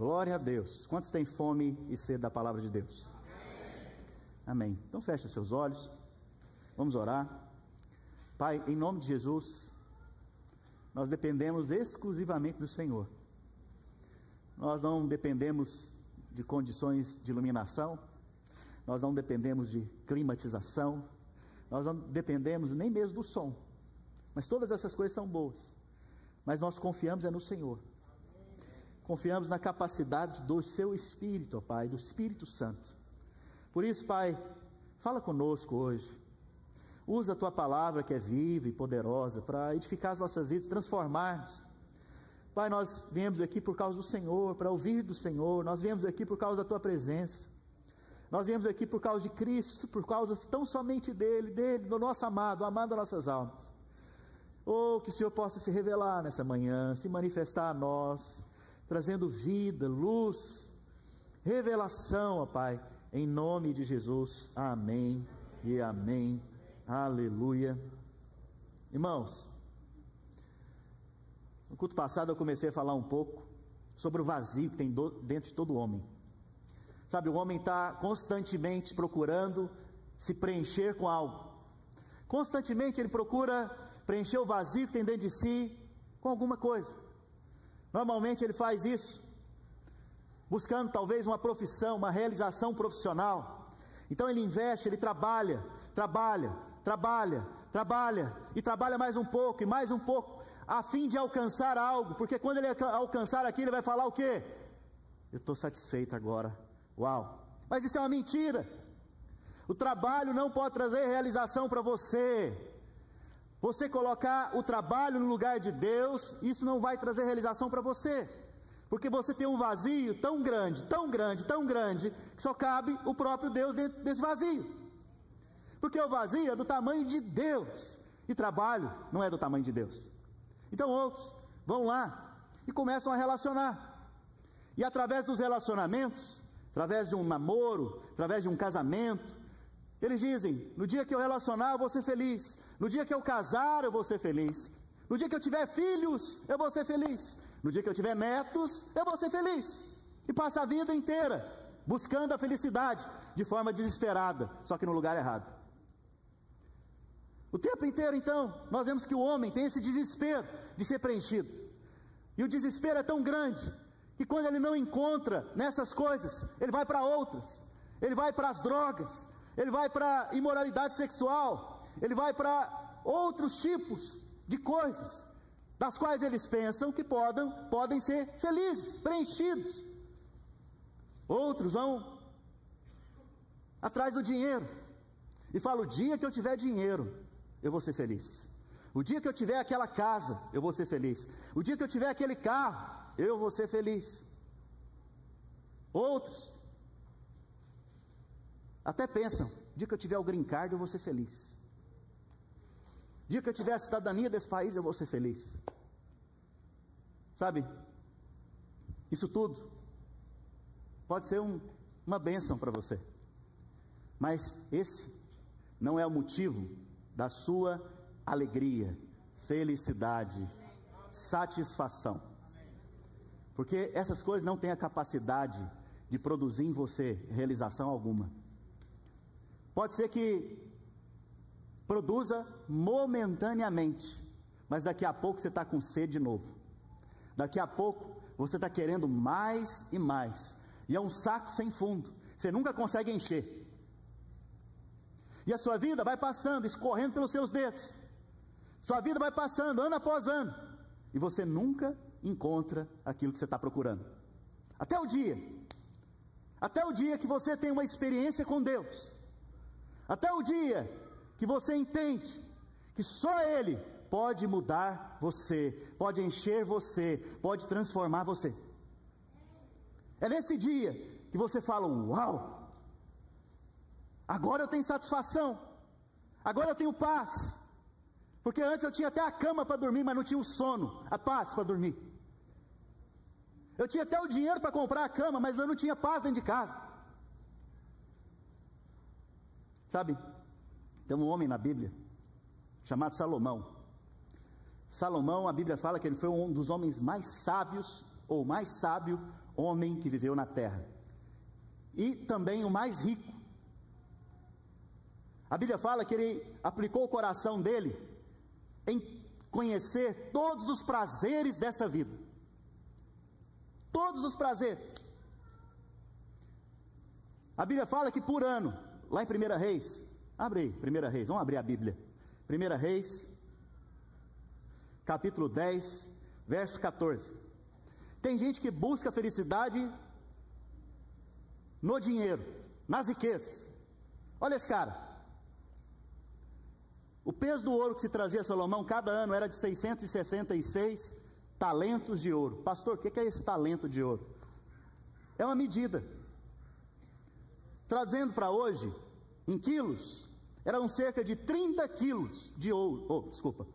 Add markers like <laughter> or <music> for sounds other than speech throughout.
Glória a Deus. Quantos têm fome e sede da palavra de Deus? Amém. Então feche os seus olhos. Vamos orar. Pai, em nome de Jesus, nós dependemos exclusivamente do Senhor. Nós não dependemos de condições de iluminação, nós não dependemos de climatização, nós não dependemos nem mesmo do som. Mas todas essas coisas são boas. Mas nós confiamos é no Senhor. Confiamos na capacidade do seu Espírito, ó Pai, do Espírito Santo. Por isso, Pai, fala conosco hoje. Usa a tua palavra que é viva e poderosa para edificar as nossas vidas, transformar-nos. Pai, nós viemos aqui por causa do Senhor, para ouvir do Senhor, nós viemos aqui por causa da tua presença. Nós viemos aqui por causa de Cristo, por causa tão somente dele, dele, do nosso amado, amado das nossas almas. Oh, que o Senhor possa se revelar nessa manhã, se manifestar a nós, trazendo vida, luz, revelação, ó Pai, em nome de Jesus. Amém e amém. Aleluia. Irmãos, no culto passado eu comecei a falar um pouco sobre o vazio que tem dentro de todo homem. Sabe, o homem está constantemente procurando se preencher com algo. Constantemente ele procura preencher o vazio que tem dentro de si com alguma coisa. Normalmente ele faz isso, buscando talvez uma profissão, uma realização profissional. Então ele investe, ele trabalha, trabalha, trabalha, trabalha e trabalha mais um pouco e mais um pouco, a fim de alcançar algo, porque quando ele alcançar aquilo, ele vai falar o quê? Eu estou satisfeito agora, Uau! Mas isso é uma mentira. O trabalho não pode trazer realização para você. Você colocar o trabalho no lugar de Deus, isso não vai trazer realização para você. Porque você tem um vazio tão grande, tão grande, tão grande, que só cabe o próprio Deus dentro desse vazio. Porque o vazio é do tamanho de Deus, e trabalho não é do tamanho de Deus. Então outros vão lá e começam a relacionar. E através dos relacionamentos, através de um namoro, através de um casamento. Eles dizem: no dia que eu relacionar, eu vou ser feliz. No dia que eu casar, eu vou ser feliz. No dia que eu tiver filhos, eu vou ser feliz. No dia que eu tiver netos, eu vou ser feliz. E passa a vida inteira buscando a felicidade de forma desesperada, só que no lugar errado. O tempo inteiro, então, nós vemos que o homem tem esse desespero de ser preenchido. E o desespero é tão grande e quando ele não encontra nessas coisas, ele vai para outras. Ele vai para as drogas, ele vai para imoralidade sexual, ele vai para outros tipos de coisas, das quais eles pensam que podem, podem ser felizes, preenchidos. Outros vão atrás do dinheiro e falam: o dia que eu tiver dinheiro, eu vou ser feliz. O dia que eu tiver aquela casa, eu vou ser feliz. O dia que eu tiver aquele carro, eu vou ser feliz. Outros até pensam: dia que eu tiver o green card, eu vou ser feliz. Dia que eu tiver a cidadania desse país, eu vou ser feliz. Sabe, isso tudo pode ser um, uma bênção para você, mas esse não é o motivo da sua alegria, felicidade, satisfação. Porque essas coisas não têm a capacidade de produzir em você realização alguma. Pode ser que produza momentaneamente, mas daqui a pouco você está com sede de novo. Daqui a pouco você está querendo mais e mais. E é um saco sem fundo. Você nunca consegue encher. E a sua vida vai passando, escorrendo pelos seus dedos. Sua vida vai passando ano após ano. E você nunca encontra aquilo que você está procurando. Até o dia, até o dia que você tem uma experiência com Deus, até o dia que você entende que só Ele pode mudar você, pode encher você, pode transformar você. É nesse dia que você fala: Uau! Agora eu tenho satisfação, agora eu tenho paz, porque antes eu tinha até a cama para dormir, mas não tinha o sono, a paz para dormir. Eu tinha até o dinheiro para comprar a cama, mas eu não tinha paz dentro de casa. Sabe, tem um homem na Bíblia chamado Salomão. Salomão, a Bíblia fala que ele foi um dos homens mais sábios, ou mais sábio, homem que viveu na terra. E também o mais rico. A Bíblia fala que ele aplicou o coração dele em conhecer todos os prazeres dessa vida. Todos os prazeres. A Bíblia fala que por ano, lá em 1 Reis, abre aí, 1 Reis, vamos abrir a Bíblia. 1 Reis, capítulo 10, verso 14. Tem gente que busca felicidade no dinheiro, nas riquezas. Olha esse cara. O peso do ouro que se trazia a Salomão cada ano era de 666 talentos de ouro. Pastor, o que é esse talento de ouro? É uma medida. Trazendo para hoje, em quilos, eram cerca de 30 quilos de ouro. Oh, desculpa,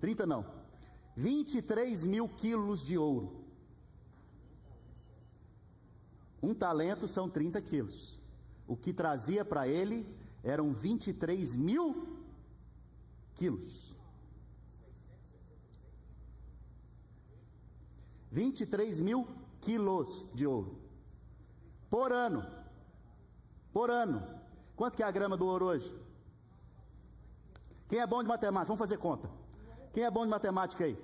30 não, 23 mil quilos de ouro. Um talento são 30 quilos. O que trazia para ele eram 23 mil quilos. 23 mil quilos de ouro. Por ano. Por ano. Quanto que é a grama do ouro hoje? Quem é bom de matemática? Vamos fazer conta. Quem é bom de matemática aí?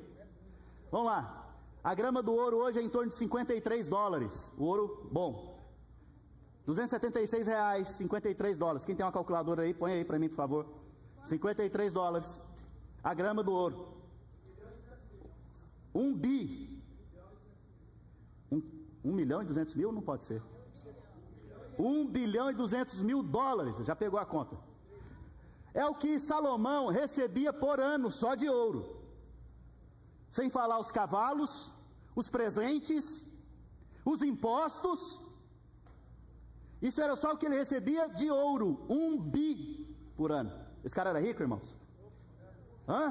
Vamos lá. A grama do ouro hoje é em torno de 53 dólares. O ouro bom. 276 reais, 53 dólares. Quem tem uma calculadora aí, põe aí para mim, por favor. 53 dólares. A grama do ouro. Um bi. Um, um milhão e duzentos mil? Não pode ser. Um bilhão e duzentos mil dólares. Já pegou a conta. É o que Salomão recebia por ano só de ouro. Sem falar os cavalos, os presentes, os impostos. Isso era só o que ele recebia de ouro. Um bi por ano. Esse cara era rico, irmãos? Hã?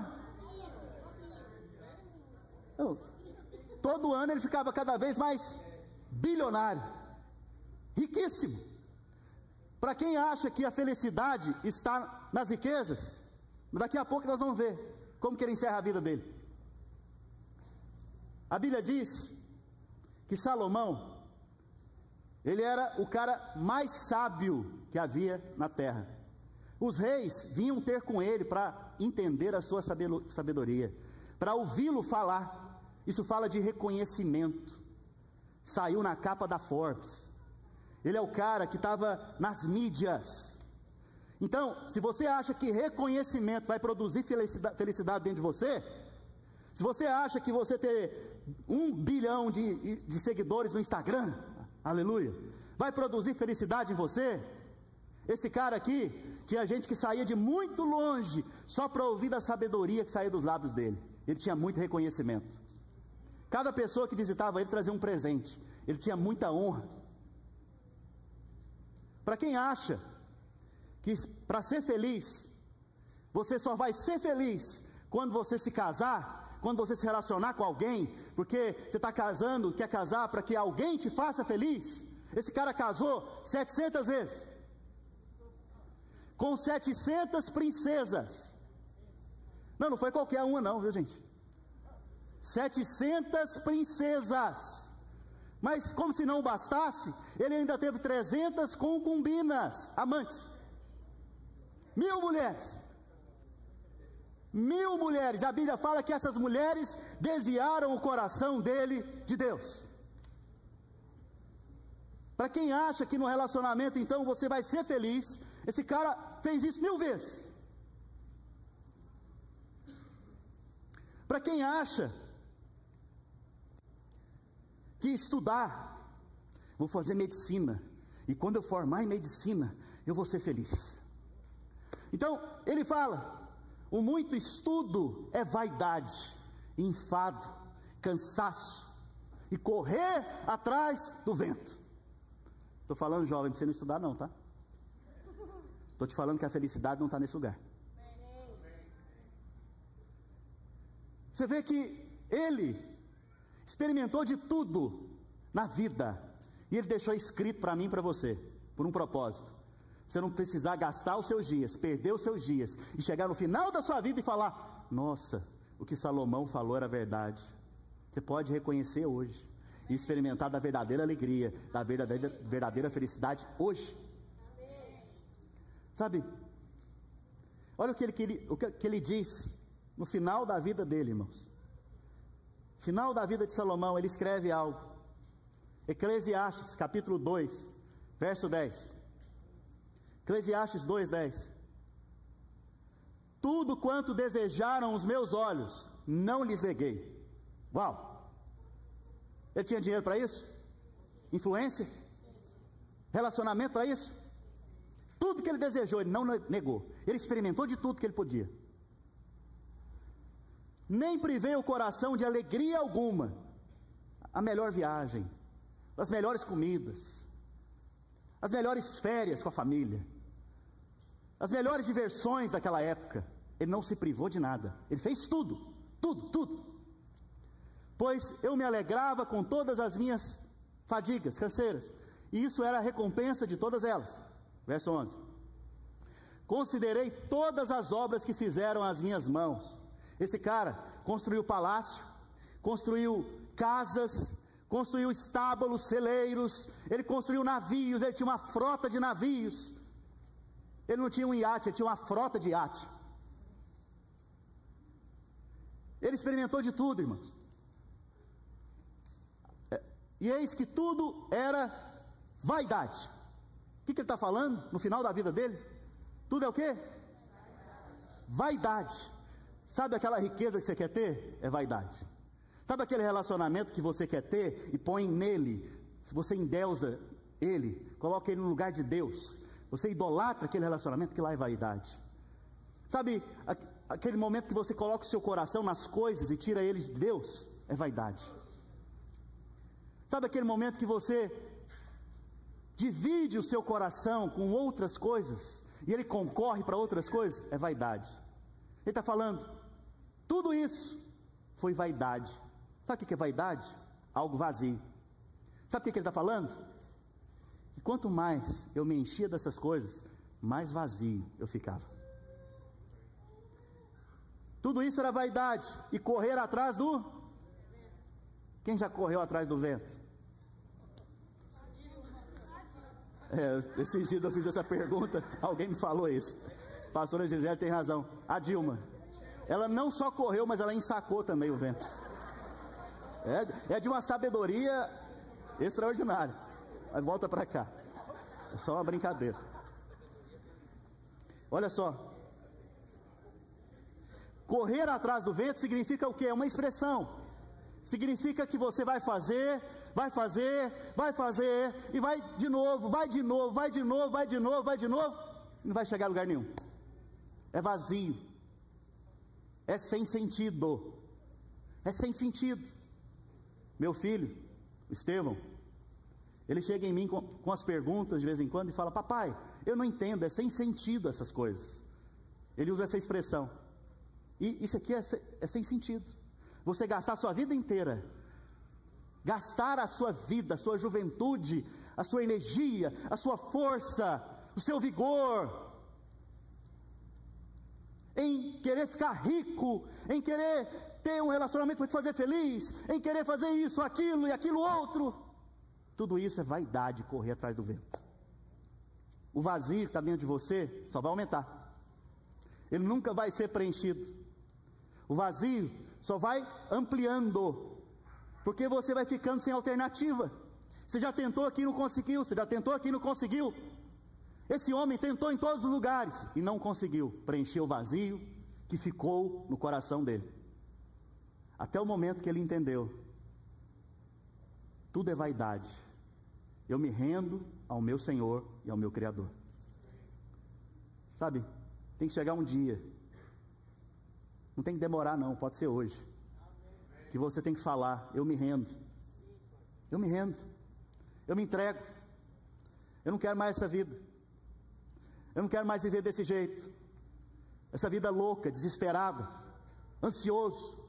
todo ano ele ficava cada vez mais bilionário, riquíssimo. Para quem acha que a felicidade está nas riquezas, daqui a pouco nós vamos ver como que ele encerra a vida dele. A Bíblia diz que Salomão, ele era o cara mais sábio que havia na terra. Os reis vinham ter com ele para entender a sua sabedoria, para ouvi-lo falar. Isso fala de reconhecimento. Saiu na capa da Forbes. Ele é o cara que estava nas mídias. Então, se você acha que reconhecimento vai produzir felicidade, dentro de você, se você acha que você ter um bilhão de, de seguidores no Instagram, aleluia, vai produzir felicidade em você, esse cara aqui tinha gente que saía de muito longe só para ouvir da sabedoria que saía dos lábios dele. Ele tinha muito reconhecimento. Cada pessoa que visitava ele trazia um presente. Ele tinha muita honra. Para quem acha que para ser feliz, você só vai ser feliz quando você se casar, quando você se relacionar com alguém, porque você está casando, quer casar para que alguém te faça feliz. Esse cara casou 700 vezes com 700 princesas. Não, não foi qualquer uma, não, viu gente? 700 princesas. Mas, como se não bastasse, ele ainda teve 300 concubinas, amantes. Mil mulheres. Mil mulheres. A Bíblia fala que essas mulheres desviaram o coração dele de Deus. Para quem acha que no relacionamento então você vai ser feliz, esse cara fez isso mil vezes. Para quem acha que estudar, vou fazer medicina, e quando eu formar em medicina, eu vou ser feliz. Então, ele fala: o muito estudo é vaidade, enfado, cansaço e correr atrás do vento. Estou falando, jovem, para você não estudar, não, tá? Estou te falando que a felicidade não está nesse lugar. Você vê que ele experimentou de tudo na vida. E ele deixou escrito para mim e para você, por um propósito. Você não precisar gastar os seus dias, perder os seus dias e chegar no final da sua vida e falar: Nossa, o que Salomão falou era verdade. Você pode reconhecer hoje. e experimentar da verdadeira alegria, da verdadeira, verdadeira felicidade hoje. Sabe? Olha o que, ele, o que ele diz no final da vida dele, irmãos. Final da vida de Salomão, ele escreve algo. Eclesiastes, capítulo 2, verso 10. Eclesiastes 2, 10. Tudo quanto desejaram os meus olhos, não lhes neguei. Uau! Ele tinha dinheiro para isso? Influência? Relacionamento para isso? Tudo que ele desejou, ele não negou. Ele experimentou de tudo que ele podia. Nem privei o coração de alegria alguma. A melhor viagem, as melhores comidas, as melhores férias com a família, as melhores diversões daquela época. Ele não se privou de nada. Ele fez tudo, tudo, tudo. Pois eu me alegrava com todas as minhas fadigas, canseiras, e isso era a recompensa de todas elas. Verso 11: Considerei todas as obras que fizeram as minhas mãos. Esse cara construiu palácio, construiu casas, construiu estábulos, celeiros, ele construiu navios, ele tinha uma frota de navios. Ele não tinha um iate, ele tinha uma frota de iate. Ele experimentou de tudo, irmãos. É, e eis que tudo era vaidade. O que, que ele está falando no final da vida dele? Tudo é o que? Vaidade. Sabe aquela riqueza que você quer ter? É vaidade. Sabe aquele relacionamento que você quer ter e põe nele, você endeusa ele, coloca ele no lugar de Deus, você idolatra aquele relacionamento que lá é vaidade. Sabe aquele momento que você coloca o seu coração nas coisas e tira eles de Deus? É vaidade. Sabe aquele momento que você divide o seu coração com outras coisas e ele concorre para outras coisas, é vaidade. Ele está falando, tudo isso foi vaidade. Sabe o que é vaidade? Algo vazio. Sabe o que ele está falando? Que quanto mais eu me enchia dessas coisas, mais vazio eu ficava. Tudo isso era vaidade e correr atrás do. Quem já correu atrás do vento? É, esses dias eu fiz essa pergunta, alguém me falou isso. Pastora Gisele tem razão. A Dilma. Ela não só correu, mas ela ensacou também o vento. É, é de uma sabedoria extraordinária. Mas volta para cá. É só uma brincadeira. Olha só. Correr atrás do vento significa o quê? É uma expressão. Significa que você vai fazer vai fazer, vai fazer, e vai de novo, vai de novo, vai de novo, vai de novo, vai de novo, e não vai chegar a lugar nenhum. É vazio. É sem sentido. É sem sentido. Meu filho, Estevão, ele chega em mim com, com as perguntas de vez em quando e fala: Papai, eu não entendo, é sem sentido essas coisas. Ele usa essa expressão. E isso aqui é, é sem sentido. Você gastar a sua vida inteira gastar a sua vida, a sua juventude, a sua energia, a sua força, o seu vigor, em querer ficar rico, em querer ter um relacionamento para te fazer feliz, em querer fazer isso, aquilo e aquilo outro. Tudo isso é vaidade, correr atrás do vento. O vazio que está dentro de você só vai aumentar. Ele nunca vai ser preenchido. O vazio só vai ampliando porque você vai ficando sem alternativa. Você já tentou aqui e não conseguiu, você já tentou aqui e não conseguiu. Esse homem tentou em todos os lugares e não conseguiu preencher o vazio que ficou no coração dele. Até o momento que ele entendeu: tudo é vaidade. Eu me rendo ao meu Senhor e ao meu Criador. Sabe, tem que chegar um dia. Não tem que demorar, não, pode ser hoje que você tem que falar: eu me rendo. Eu me rendo. Eu me entrego. Eu não quero mais essa vida. Eu não quero mais viver desse jeito. Essa vida louca, desesperada, ansioso,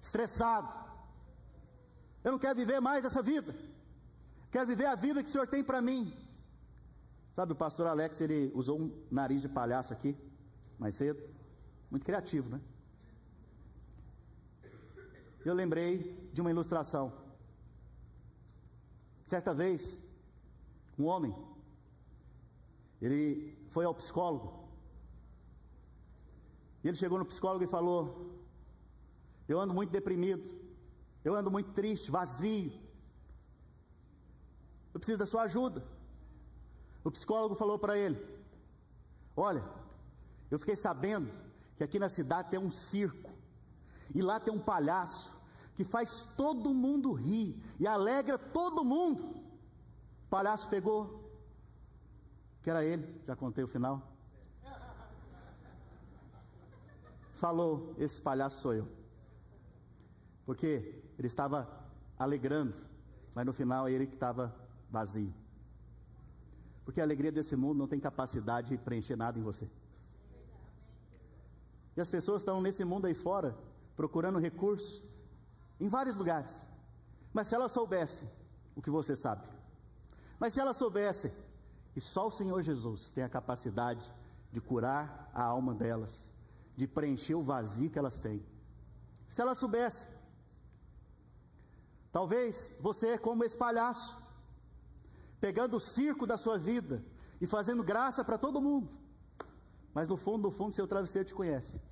estressado. Eu não quero viver mais essa vida. Quero viver a vida que o Senhor tem para mim. Sabe, o pastor Alex, ele usou um nariz de palhaço aqui, mais cedo. Muito criativo, né? eu lembrei de uma ilustração. Certa vez, um homem, ele foi ao psicólogo. E ele chegou no psicólogo e falou: Eu ando muito deprimido, eu ando muito triste, vazio. Eu preciso da sua ajuda. O psicólogo falou para ele: Olha, eu fiquei sabendo que aqui na cidade tem um circo, e lá tem um palhaço que faz todo mundo rir e alegra todo mundo. O palhaço pegou, que era ele, já contei o final. Falou: Esse palhaço sou eu. Porque ele estava alegrando, mas no final ele que estava vazio. Porque a alegria desse mundo não tem capacidade de preencher nada em você. E as pessoas estão nesse mundo aí fora, procurando recursos, em vários lugares. Mas se elas soubessem o que você sabe, mas se elas soubessem que só o Senhor Jesus tem a capacidade de curar a alma delas, de preencher o vazio que elas têm, se elas soubessem, talvez você é como esse palhaço, pegando o circo da sua vida e fazendo graça para todo mundo. Mas no fundo, no fundo, seu travesseiro te conhece.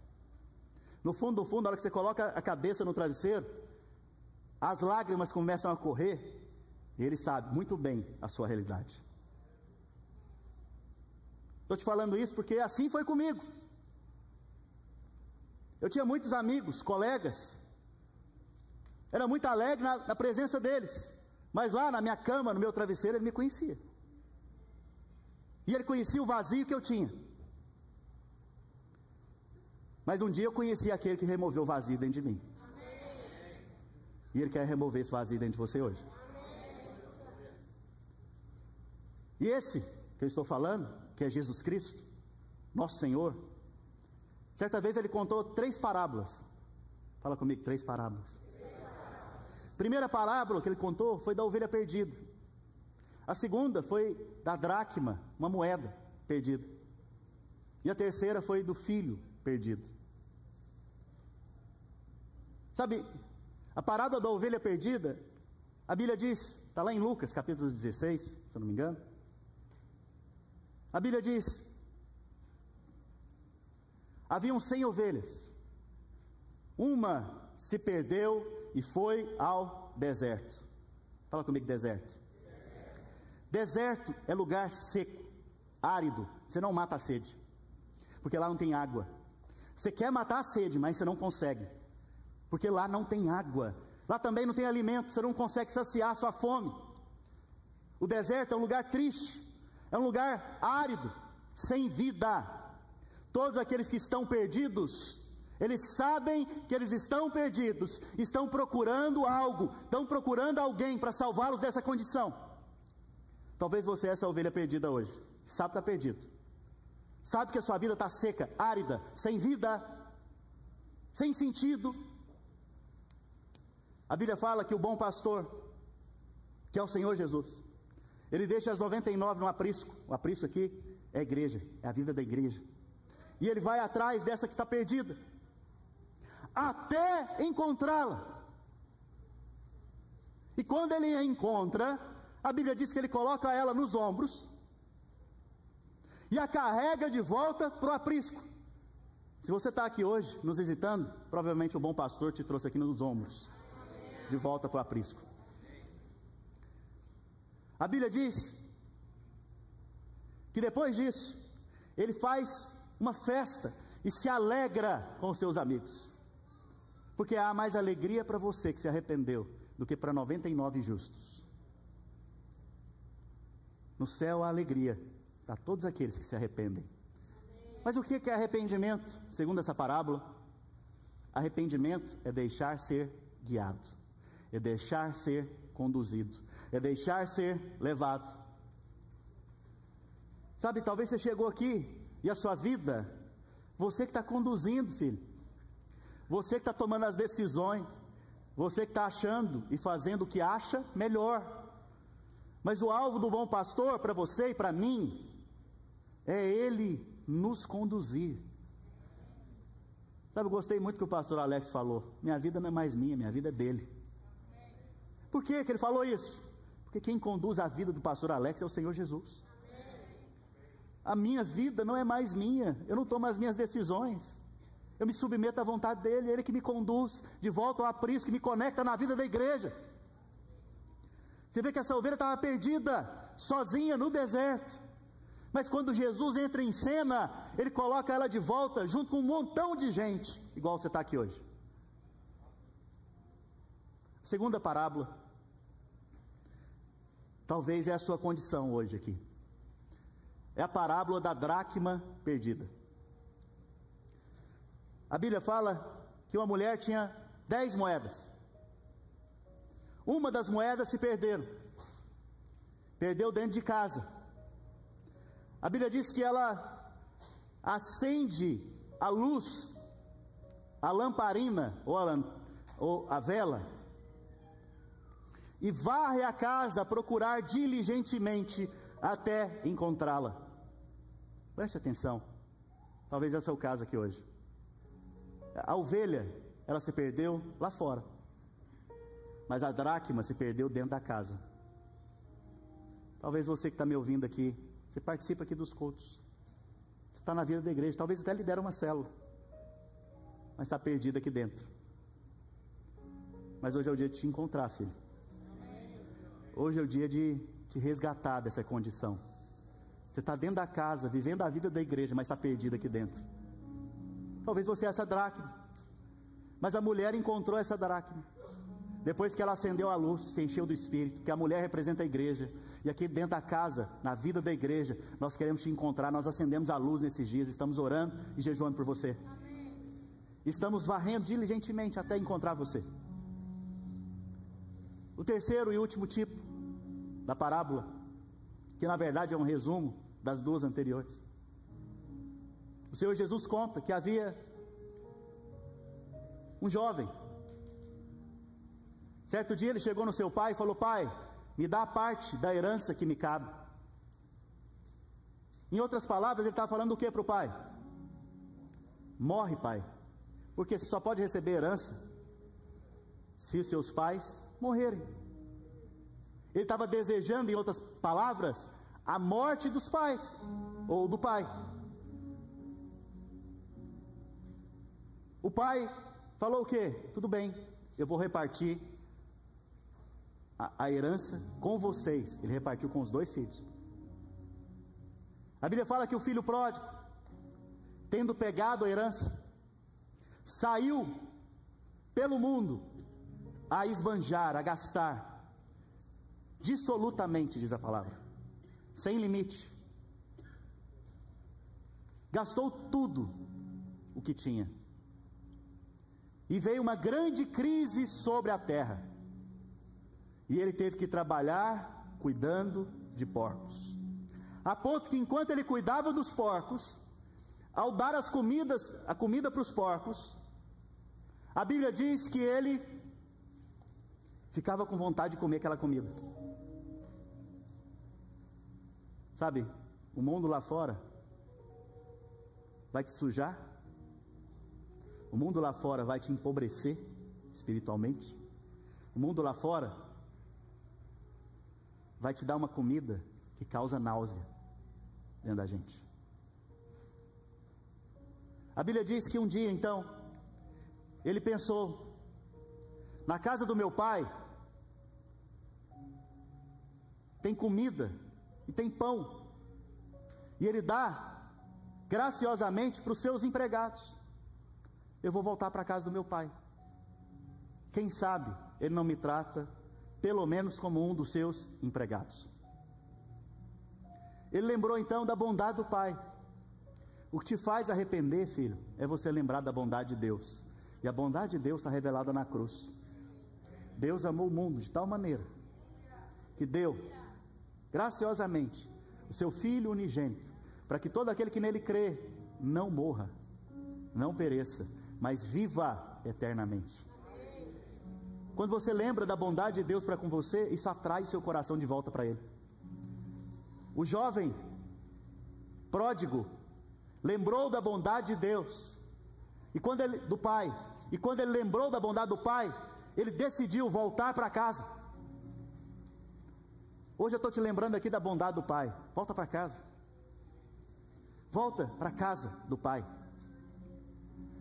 No fundo, no fundo, na hora que você coloca a cabeça no travesseiro, as lágrimas começam a correr, e ele sabe muito bem a sua realidade. Estou te falando isso porque assim foi comigo. Eu tinha muitos amigos, colegas, era muito alegre na, na presença deles. Mas lá na minha cama, no meu travesseiro, ele me conhecia. E ele conhecia o vazio que eu tinha. Mas um dia eu conheci aquele que removeu o vazio dentro de mim. E ele quer remover esse vazio dentro de você hoje. E esse que eu estou falando, que é Jesus Cristo, nosso Senhor, certa vez ele contou três parábolas. Fala comigo, três parábolas. Primeira parábola que ele contou foi da ovelha perdida. A segunda foi da dracma, uma moeda perdida. E a terceira foi do filho perdido. Sabe, a parábola da ovelha perdida, a Bíblia diz, está lá em Lucas capítulo 16, se eu não me engano. A Bíblia diz: haviam cem ovelhas, uma se perdeu e foi ao deserto. Fala comigo, deserto. Deserto, é lugar seco, árido. Você não mata a sede, porque lá não tem água. Você quer matar a sede, mas você não consegue, porque lá não tem água. Lá também não tem alimento, você não consegue saciar a sua fome. O deserto é um lugar triste, é um lugar árido, sem vida. Todos aqueles que estão perdidos eles sabem que eles estão perdidos, estão procurando algo, estão procurando alguém para salvá-los dessa condição. Talvez você é essa ovelha perdida hoje, sabe que está perdido, sabe que a sua vida está seca, árida, sem vida, sem sentido. A Bíblia fala que o bom pastor, que é o Senhor Jesus, ele deixa as 99 no aprisco, o aprisco aqui é a igreja, é a vida da igreja, e ele vai atrás dessa que está perdida até encontrá-la. E quando ele a encontra, a Bíblia diz que ele coloca ela nos ombros e a carrega de volta para o aprisco. Se você está aqui hoje nos visitando, provavelmente o bom pastor te trouxe aqui nos ombros, de volta para o aprisco. A Bíblia diz que depois disso, ele faz uma festa e se alegra com os seus amigos. Porque há mais alegria para você que se arrependeu do que para 99 justos. No céu há alegria para todos aqueles que se arrependem. Mas o que é arrependimento? Segundo essa parábola, arrependimento é deixar ser guiado, é deixar ser conduzido, é deixar ser levado. Sabe, talvez você chegou aqui e a sua vida, você que está conduzindo, filho. Você que está tomando as decisões, você que está achando e fazendo o que acha melhor. Mas o alvo do bom pastor para você e para mim é ele nos conduzir. Sabe, eu gostei muito que o pastor Alex falou: minha vida não é mais minha, minha vida é dele. Por que, que ele falou isso? Porque quem conduz a vida do pastor Alex é o Senhor Jesus. A minha vida não é mais minha, eu não tomo as minhas decisões. Eu me submeto à vontade dele, ele que me conduz de volta ao aprisco, que me conecta na vida da igreja. Você vê que essa ovelha estava perdida, sozinha no deserto. Mas quando Jesus entra em cena, ele coloca ela de volta junto com um montão de gente, igual você está aqui hoje. Segunda parábola, talvez é a sua condição hoje aqui. É a parábola da dracma perdida. A Bíblia fala que uma mulher tinha dez moedas. Uma das moedas se perderam. Perdeu dentro de casa. A Bíblia diz que ela acende a luz, a lamparina ou a, ou a vela, e varre a casa a procurar diligentemente até encontrá-la. Preste atenção, talvez é o seu caso aqui hoje. A ovelha, ela se perdeu lá fora, mas a dracma se perdeu dentro da casa. Talvez você que está me ouvindo aqui, você participa aqui dos cultos, você está na vida da igreja, talvez até lidera uma célula, mas está perdido aqui dentro. Mas hoje é o dia de te encontrar, filho. Hoje é o dia de te resgatar dessa condição. Você está dentro da casa, vivendo a vida da igreja, mas está perdido aqui dentro. Talvez você é essa dracma. Mas a mulher encontrou essa dracma. Depois que ela acendeu a luz, se encheu do Espírito, que a mulher representa a igreja. E aqui dentro da casa, na vida da igreja, nós queremos te encontrar. Nós acendemos a luz nesses dias, estamos orando e jejuando por você. Amém. Estamos varrendo diligentemente até encontrar você. O terceiro e último tipo da parábola, que na verdade é um resumo das duas anteriores. O Senhor Jesus conta que havia um jovem. Certo dia ele chegou no seu pai e falou: Pai, me dá a parte da herança que me cabe. Em outras palavras, ele estava falando o que para o pai? Morre, pai, porque você só pode receber herança se os seus pais morrerem. Ele estava desejando, em outras palavras, a morte dos pais, ou do pai. O pai falou o quê? Tudo bem, eu vou repartir a, a herança com vocês. Ele repartiu com os dois filhos. A Bíblia fala que o filho pródigo, tendo pegado a herança, saiu pelo mundo a esbanjar, a gastar, dissolutamente, diz a palavra, sem limite. Gastou tudo o que tinha e veio uma grande crise sobre a terra. E ele teve que trabalhar cuidando de porcos. A ponto que enquanto ele cuidava dos porcos, ao dar as comidas, a comida para os porcos, a Bíblia diz que ele ficava com vontade de comer aquela comida. Sabe, o mundo lá fora vai te sujar, o mundo lá fora vai te empobrecer espiritualmente. O mundo lá fora vai te dar uma comida que causa náusea dentro da gente. A Bíblia diz que um dia então ele pensou: na casa do meu pai tem comida e tem pão, e ele dá graciosamente para os seus empregados eu vou voltar para a casa do meu pai. Quem sabe ele não me trata, pelo menos como um dos seus empregados. Ele lembrou então da bondade do pai. O que te faz arrepender, filho, é você lembrar da bondade de Deus. E a bondade de Deus está revelada na cruz. Deus amou o mundo de tal maneira que deu graciosamente o seu filho unigênito, para que todo aquele que nele crê não morra, não pereça, mas viva eternamente. Quando você lembra da bondade de Deus para com você, isso atrai seu coração de volta para Ele. O jovem pródigo lembrou da bondade de Deus e quando ele do pai e quando ele lembrou da bondade do pai, ele decidiu voltar para casa. Hoje eu estou te lembrando aqui da bondade do Pai. Volta para casa. Volta para casa do Pai.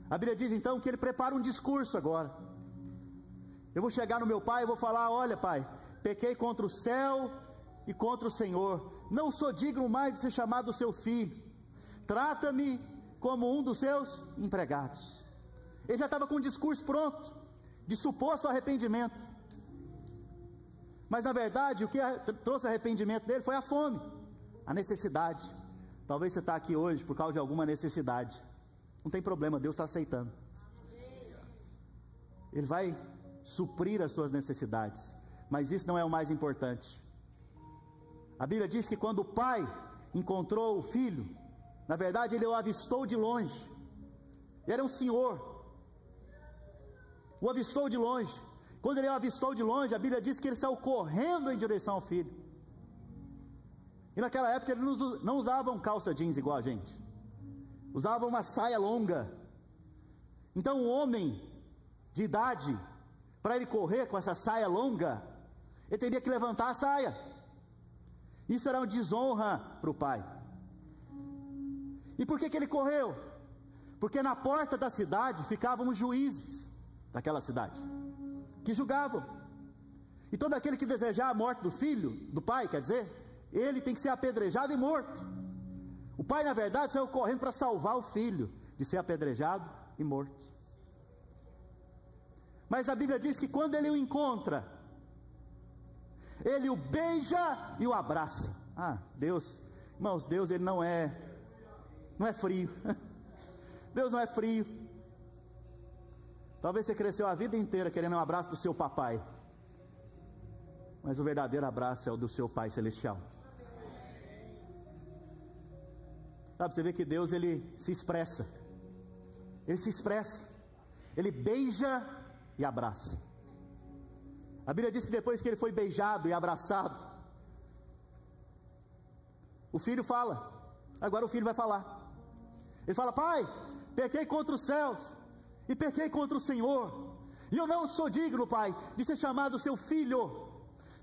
A Bíblia diz então que ele prepara um discurso agora. Eu vou chegar no meu pai e vou falar: Olha, pai, pequei contra o céu e contra o Senhor. Não sou digno mais de ser chamado seu filho. Trata-me como um dos seus empregados. Ele já estava com o discurso pronto, de suposto arrependimento. Mas na verdade, o que trouxe arrependimento dele foi a fome, a necessidade. Talvez você está aqui hoje por causa de alguma necessidade. Não tem problema, Deus está aceitando. Ele vai suprir as suas necessidades, mas isso não é o mais importante. A Bíblia diz que quando o pai encontrou o filho, na verdade ele o avistou de longe. Era um senhor. O avistou de longe. Quando ele o avistou de longe, a Bíblia diz que ele saiu correndo em direção ao filho. E naquela época eles não usavam calça jeans igual a gente. Usavam uma saia longa. Então um homem de idade, para ele correr com essa saia longa, ele teria que levantar a saia. Isso era uma desonra para o pai. E por que, que ele correu? Porque na porta da cidade ficavam os juízes daquela cidade, que julgavam. E todo aquele que desejar a morte do filho, do pai, quer dizer, ele tem que ser apedrejado e morto. O pai, na verdade, saiu correndo para salvar o filho de ser apedrejado e morto. Mas a Bíblia diz que quando ele o encontra, ele o beija e o abraça. Ah, Deus, irmãos, Deus ele não é não é frio. <laughs> Deus não é frio. Talvez você cresceu a vida inteira querendo um abraço do seu papai. Mas o verdadeiro abraço é o do seu Pai celestial. Sabe, você vê que Deus ele se expressa. Ele se expressa. Ele beija e abraça. A Bíblia diz que depois que ele foi beijado e abraçado, o filho fala. Agora o filho vai falar. Ele fala: Pai, pequei contra os céus e pequei contra o Senhor. E eu não sou digno, Pai, de ser chamado seu filho.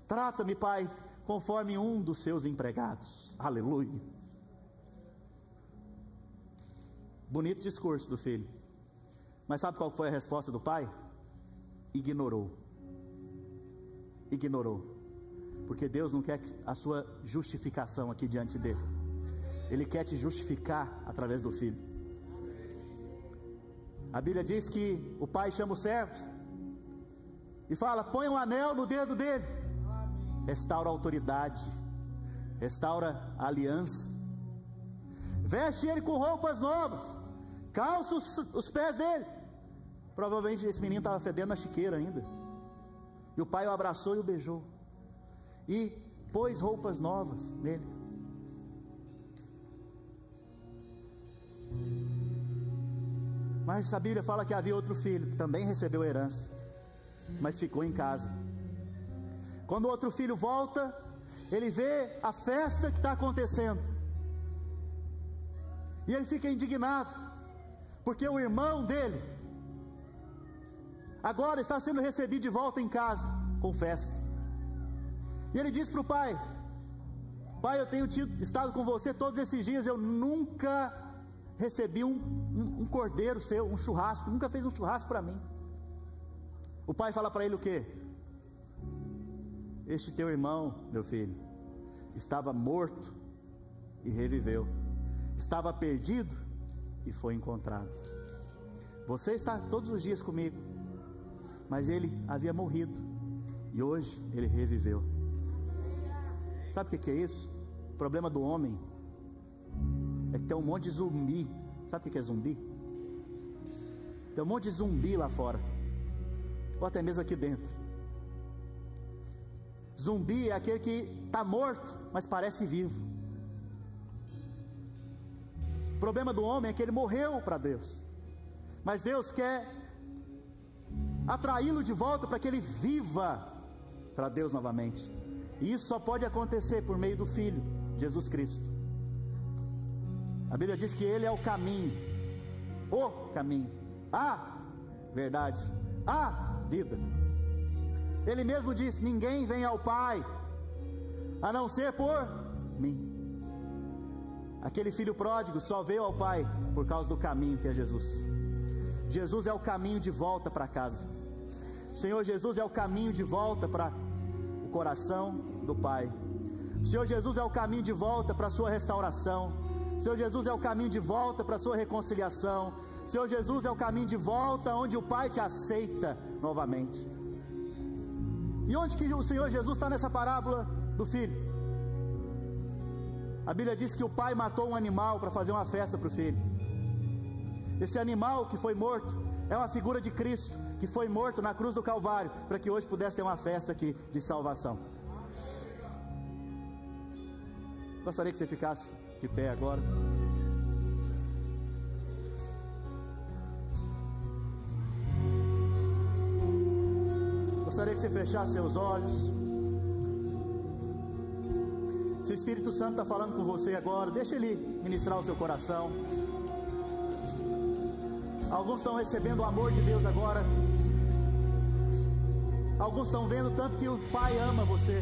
Trata-me, Pai, conforme um dos seus empregados. Aleluia. Bonito discurso do filho. Mas sabe qual foi a resposta do pai? Ignorou ignorou. Porque Deus não quer a sua justificação aqui diante dele. Ele quer te justificar através do filho. A Bíblia diz que o pai chama os servos e fala: põe um anel no dedo dele. Restaura a autoridade, restaura a aliança. Veste ele com roupas novas, calça os, os pés dele. Provavelmente esse menino estava fedendo a chiqueira ainda. E o pai o abraçou e o beijou. E pôs roupas novas nele. Mas a Bíblia fala que havia outro filho que também recebeu herança, mas ficou em casa. Quando o outro filho volta, ele vê a festa que está acontecendo. E ele fica indignado, porque o irmão dele agora está sendo recebido de volta em casa, com festa. E ele diz para o pai: Pai, eu tenho tido, estado com você todos esses dias, eu nunca recebi um, um, um cordeiro seu, um churrasco, nunca fez um churrasco para mim. O pai fala para ele o que? Este teu irmão, meu filho, estava morto e reviveu, estava perdido e foi encontrado. Você está todos os dias comigo mas ele havia morrido e hoje ele reviveu. Sabe o que é isso? O problema do homem é que tem um monte de zumbi. Sabe o que é zumbi? Tem um monte de zumbi lá fora, ou até mesmo aqui dentro. Zumbi é aquele que está morto, mas parece vivo. O problema do homem é que ele morreu para Deus, mas Deus quer atraí-lo de volta para que ele viva para Deus novamente. E isso só pode acontecer por meio do Filho, Jesus Cristo. A Bíblia diz que Ele é o caminho, o caminho, a verdade, a vida. Ele mesmo diz: Ninguém vem ao Pai a não ser por mim. Aquele filho pródigo só veio ao Pai por causa do caminho que é Jesus. Jesus é o caminho de volta para casa. Senhor Jesus é o caminho de volta para o coração do Pai. O Senhor Jesus é o caminho de volta para a sua restauração. Senhor Jesus é o caminho de volta para a sua reconciliação. Senhor Jesus é o caminho de volta onde o Pai te aceita novamente. E onde que o Senhor Jesus está nessa parábola do filho? A Bíblia diz que o pai matou um animal para fazer uma festa para o filho. Esse animal que foi morto é uma figura de Cristo que foi morto na cruz do Calvário para que hoje pudesse ter uma festa aqui de salvação. Gostaria que você ficasse de pé agora. Gostaria que você fechasse seus olhos. Se o Espírito Santo está falando com você agora, deixa ele ministrar o seu coração. Alguns estão recebendo o amor de Deus agora. Alguns estão vendo tanto que o Pai ama você.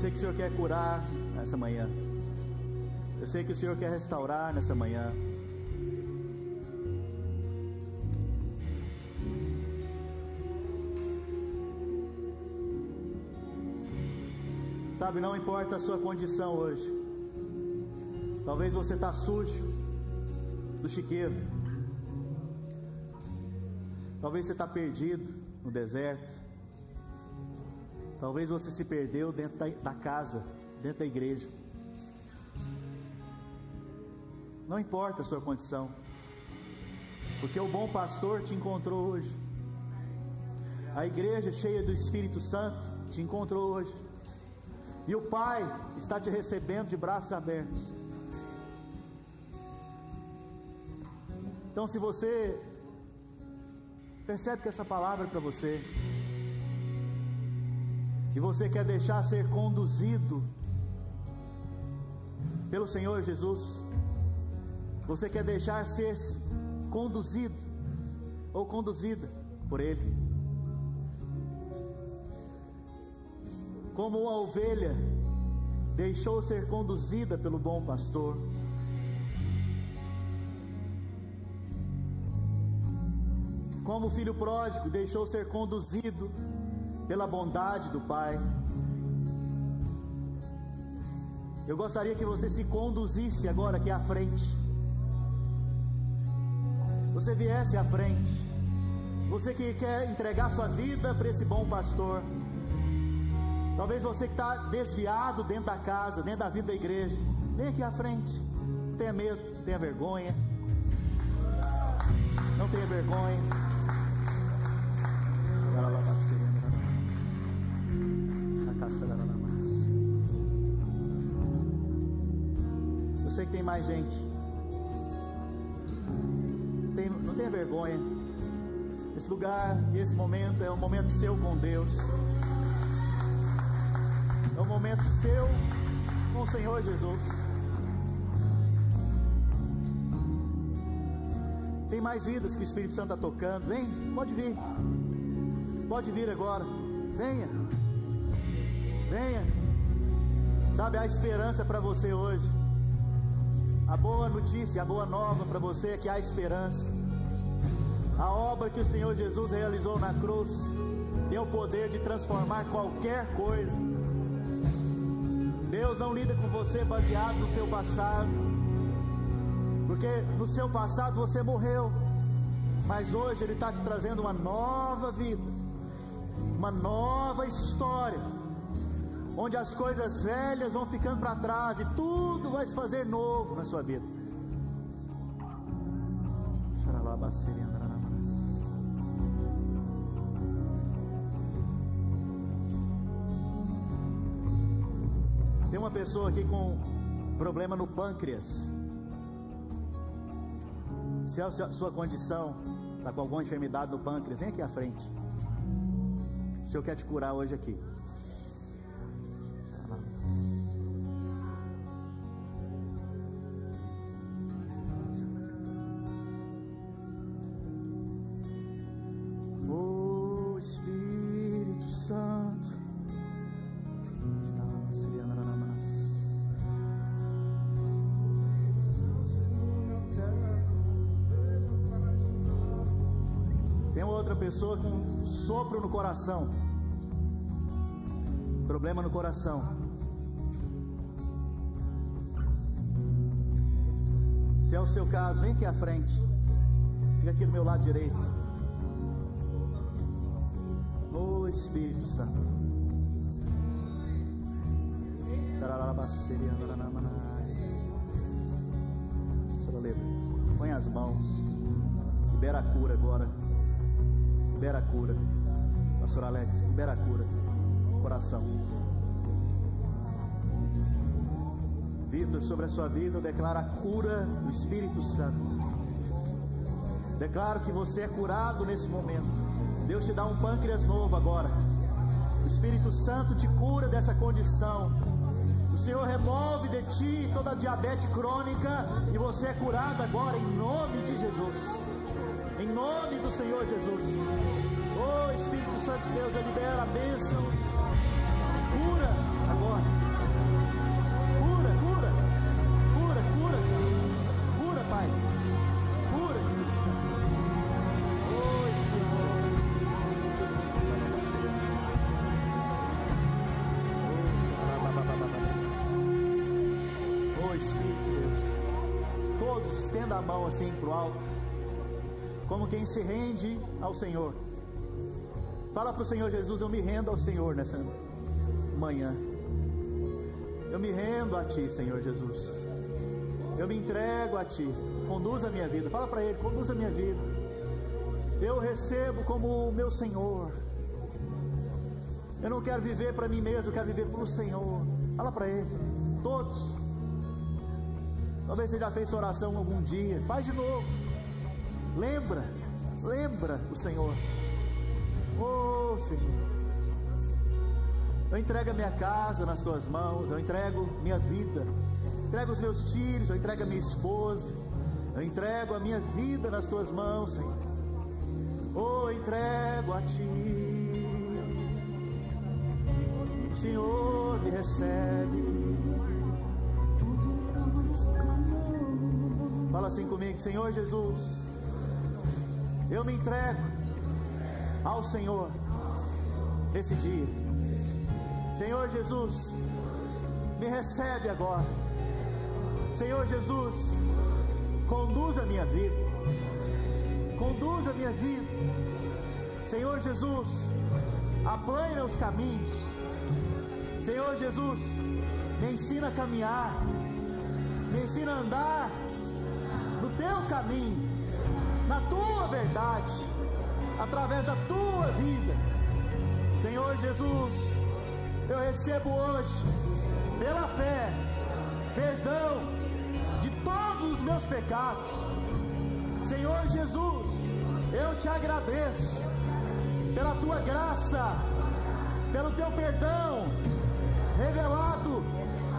sei que o Senhor quer curar nessa manhã. Eu sei que o Senhor quer restaurar nessa manhã. Sabe, não importa a sua condição hoje. Talvez você está sujo do chiqueiro. Talvez você está perdido no deserto. Talvez você se perdeu dentro da, da casa, dentro da igreja. Não importa a sua condição, porque o bom pastor te encontrou hoje. A igreja cheia do Espírito Santo te encontrou hoje. E o Pai está te recebendo de braços abertos. Então, se você Percebe que essa palavra é para você. E você quer deixar ser conduzido pelo Senhor Jesus. Você quer deixar ser conduzido ou conduzida por Ele. Como uma ovelha deixou ser conduzida pelo bom pastor. como o filho pródigo deixou ser conduzido pela bondade do Pai. Eu gostaria que você se conduzisse agora aqui à frente. Você viesse à frente. Você que quer entregar sua vida para esse bom pastor. Talvez você que está desviado dentro da casa, dentro da vida da igreja. Vem aqui à frente. Não tenha medo, não tenha vergonha. Não tenha vergonha. Eu sei que tem mais gente. Tem, não tenha vergonha. Esse lugar e esse momento é um momento seu com Deus. É um momento seu com o Senhor Jesus. Tem mais vidas que o Espírito Santo está tocando. Vem, pode vir. Pode vir agora. Venha. Venha. Sabe, a esperança para você hoje. A boa notícia, a boa nova para você é que há esperança. A obra que o Senhor Jesus realizou na cruz tem o poder de transformar qualquer coisa. Deus não lida com você baseado no seu passado, porque no seu passado você morreu, mas hoje Ele está te trazendo uma nova vida, uma nova história, onde as coisas velhas vão ficando para trás e tudo vai se fazer novo na sua vida. Tem uma pessoa aqui com problema no pâncreas. Se a sua condição está com alguma enfermidade no pâncreas, vem aqui à frente. O Senhor quer te curar hoje aqui. Pessoa com sopro no coração, problema no coração. Se é o seu caso, vem aqui à frente, fica aqui do meu lado direito. O Espírito Santo. Põe as mãos, libera a cura agora libera a cura. Pastor Alex, libera a cura. Coração. Vitor, sobre a sua vida, eu declaro a cura do Espírito Santo. Declaro que você é curado nesse momento. Deus te dá um pâncreas novo agora. O Espírito Santo te cura dessa condição. O Senhor remove de ti toda a diabetes crônica e você é curado agora em nome de Jesus. Nome do Senhor Jesus. Oh Espírito Santo de Deus, libera a bênção. Como quem se rende ao Senhor. Fala para o Senhor Jesus: Eu me rendo ao Senhor nessa manhã. Eu me rendo a Ti, Senhor Jesus. Eu me entrego a Ti. Conduz a minha vida. Fala para Ele: Conduz a minha vida. Eu recebo como meu Senhor. Eu não quero viver para mim mesmo, eu quero viver para o Senhor. Fala para Ele. Todos. Talvez você já fez oração algum dia. Faz de novo. Lembra, lembra o Senhor. Oh Senhor. Eu entrego a minha casa nas tuas mãos, eu entrego minha vida, entrego os meus filhos, eu entrego a minha esposa, eu entrego a minha vida nas tuas mãos, Senhor. Oh, entrego a ti. Senhor, me recebe. Fala assim comigo, Senhor Jesus eu me entrego ao Senhor esse dia. Senhor Jesus, me recebe agora. Senhor Jesus, conduz a minha vida. Conduz a minha vida. Senhor Jesus, aplana os caminhos. Senhor Jesus, me ensina a caminhar. Me ensina a andar no teu caminho verdade, através da tua vida. Senhor Jesus, eu recebo hoje, pela fé, perdão de todos os meus pecados. Senhor Jesus, eu te agradeço pela tua graça, pelo teu perdão revelado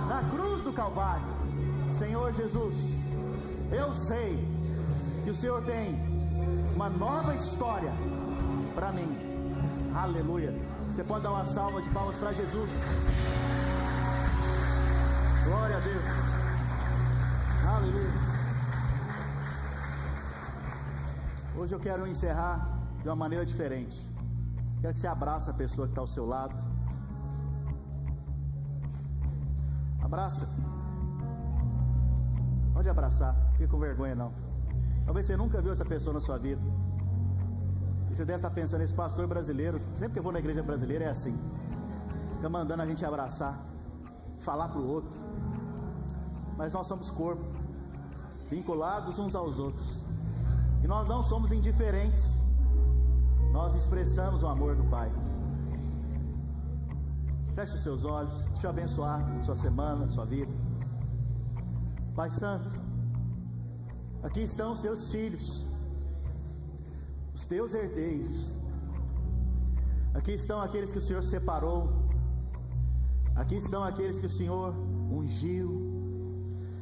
na cruz do Calvário. Senhor Jesus, eu sei que o Senhor tem uma nova história para mim. Aleluia. Você pode dar uma salva de palmas para Jesus. Glória a Deus. Aleluia. Hoje eu quero encerrar de uma maneira diferente. Quero que você abrace a pessoa que está ao seu lado. Abraça. Pode abraçar, fica com vergonha não. Talvez você nunca viu essa pessoa na sua vida. E você deve estar pensando, esse pastor brasileiro, sempre que eu vou na igreja brasileira é assim. Fica mandando a gente abraçar, falar para o outro. Mas nós somos corpo, vinculados uns aos outros. E nós não somos indiferentes. Nós expressamos o amor do Pai. Feche os seus olhos, deixa eu abençoar sua semana, sua vida. Pai Santo, aqui estão os teus filhos, os teus herdeiros. Aqui estão aqueles que o Senhor separou. Aqui estão aqueles que o Senhor ungiu.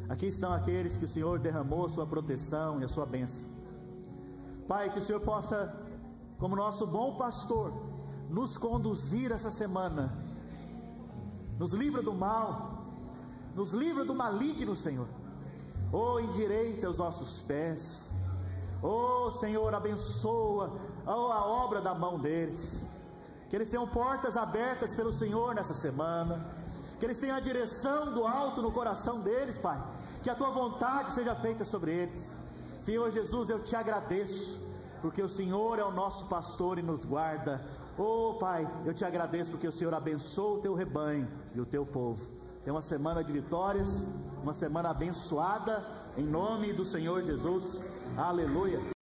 Aqui estão aqueles que o Senhor derramou a sua proteção e a sua bênção. Pai, que o Senhor possa, como nosso bom pastor, nos conduzir essa semana nos livra do mal, nos livra do maligno, Senhor. Oh, endireita os nossos pés. Oh, Senhor, abençoa oh, a obra da mão deles. Que eles tenham portas abertas pelo Senhor nessa semana. Que eles tenham a direção do alto no coração deles, Pai. Que a tua vontade seja feita sobre eles. Senhor Jesus, eu te agradeço, porque o Senhor é o nosso pastor e nos guarda. Oh Pai, eu te agradeço porque o Senhor abençoa o teu rebanho e o teu povo. Tem uma semana de vitórias, uma semana abençoada, em nome do Senhor Jesus. Aleluia.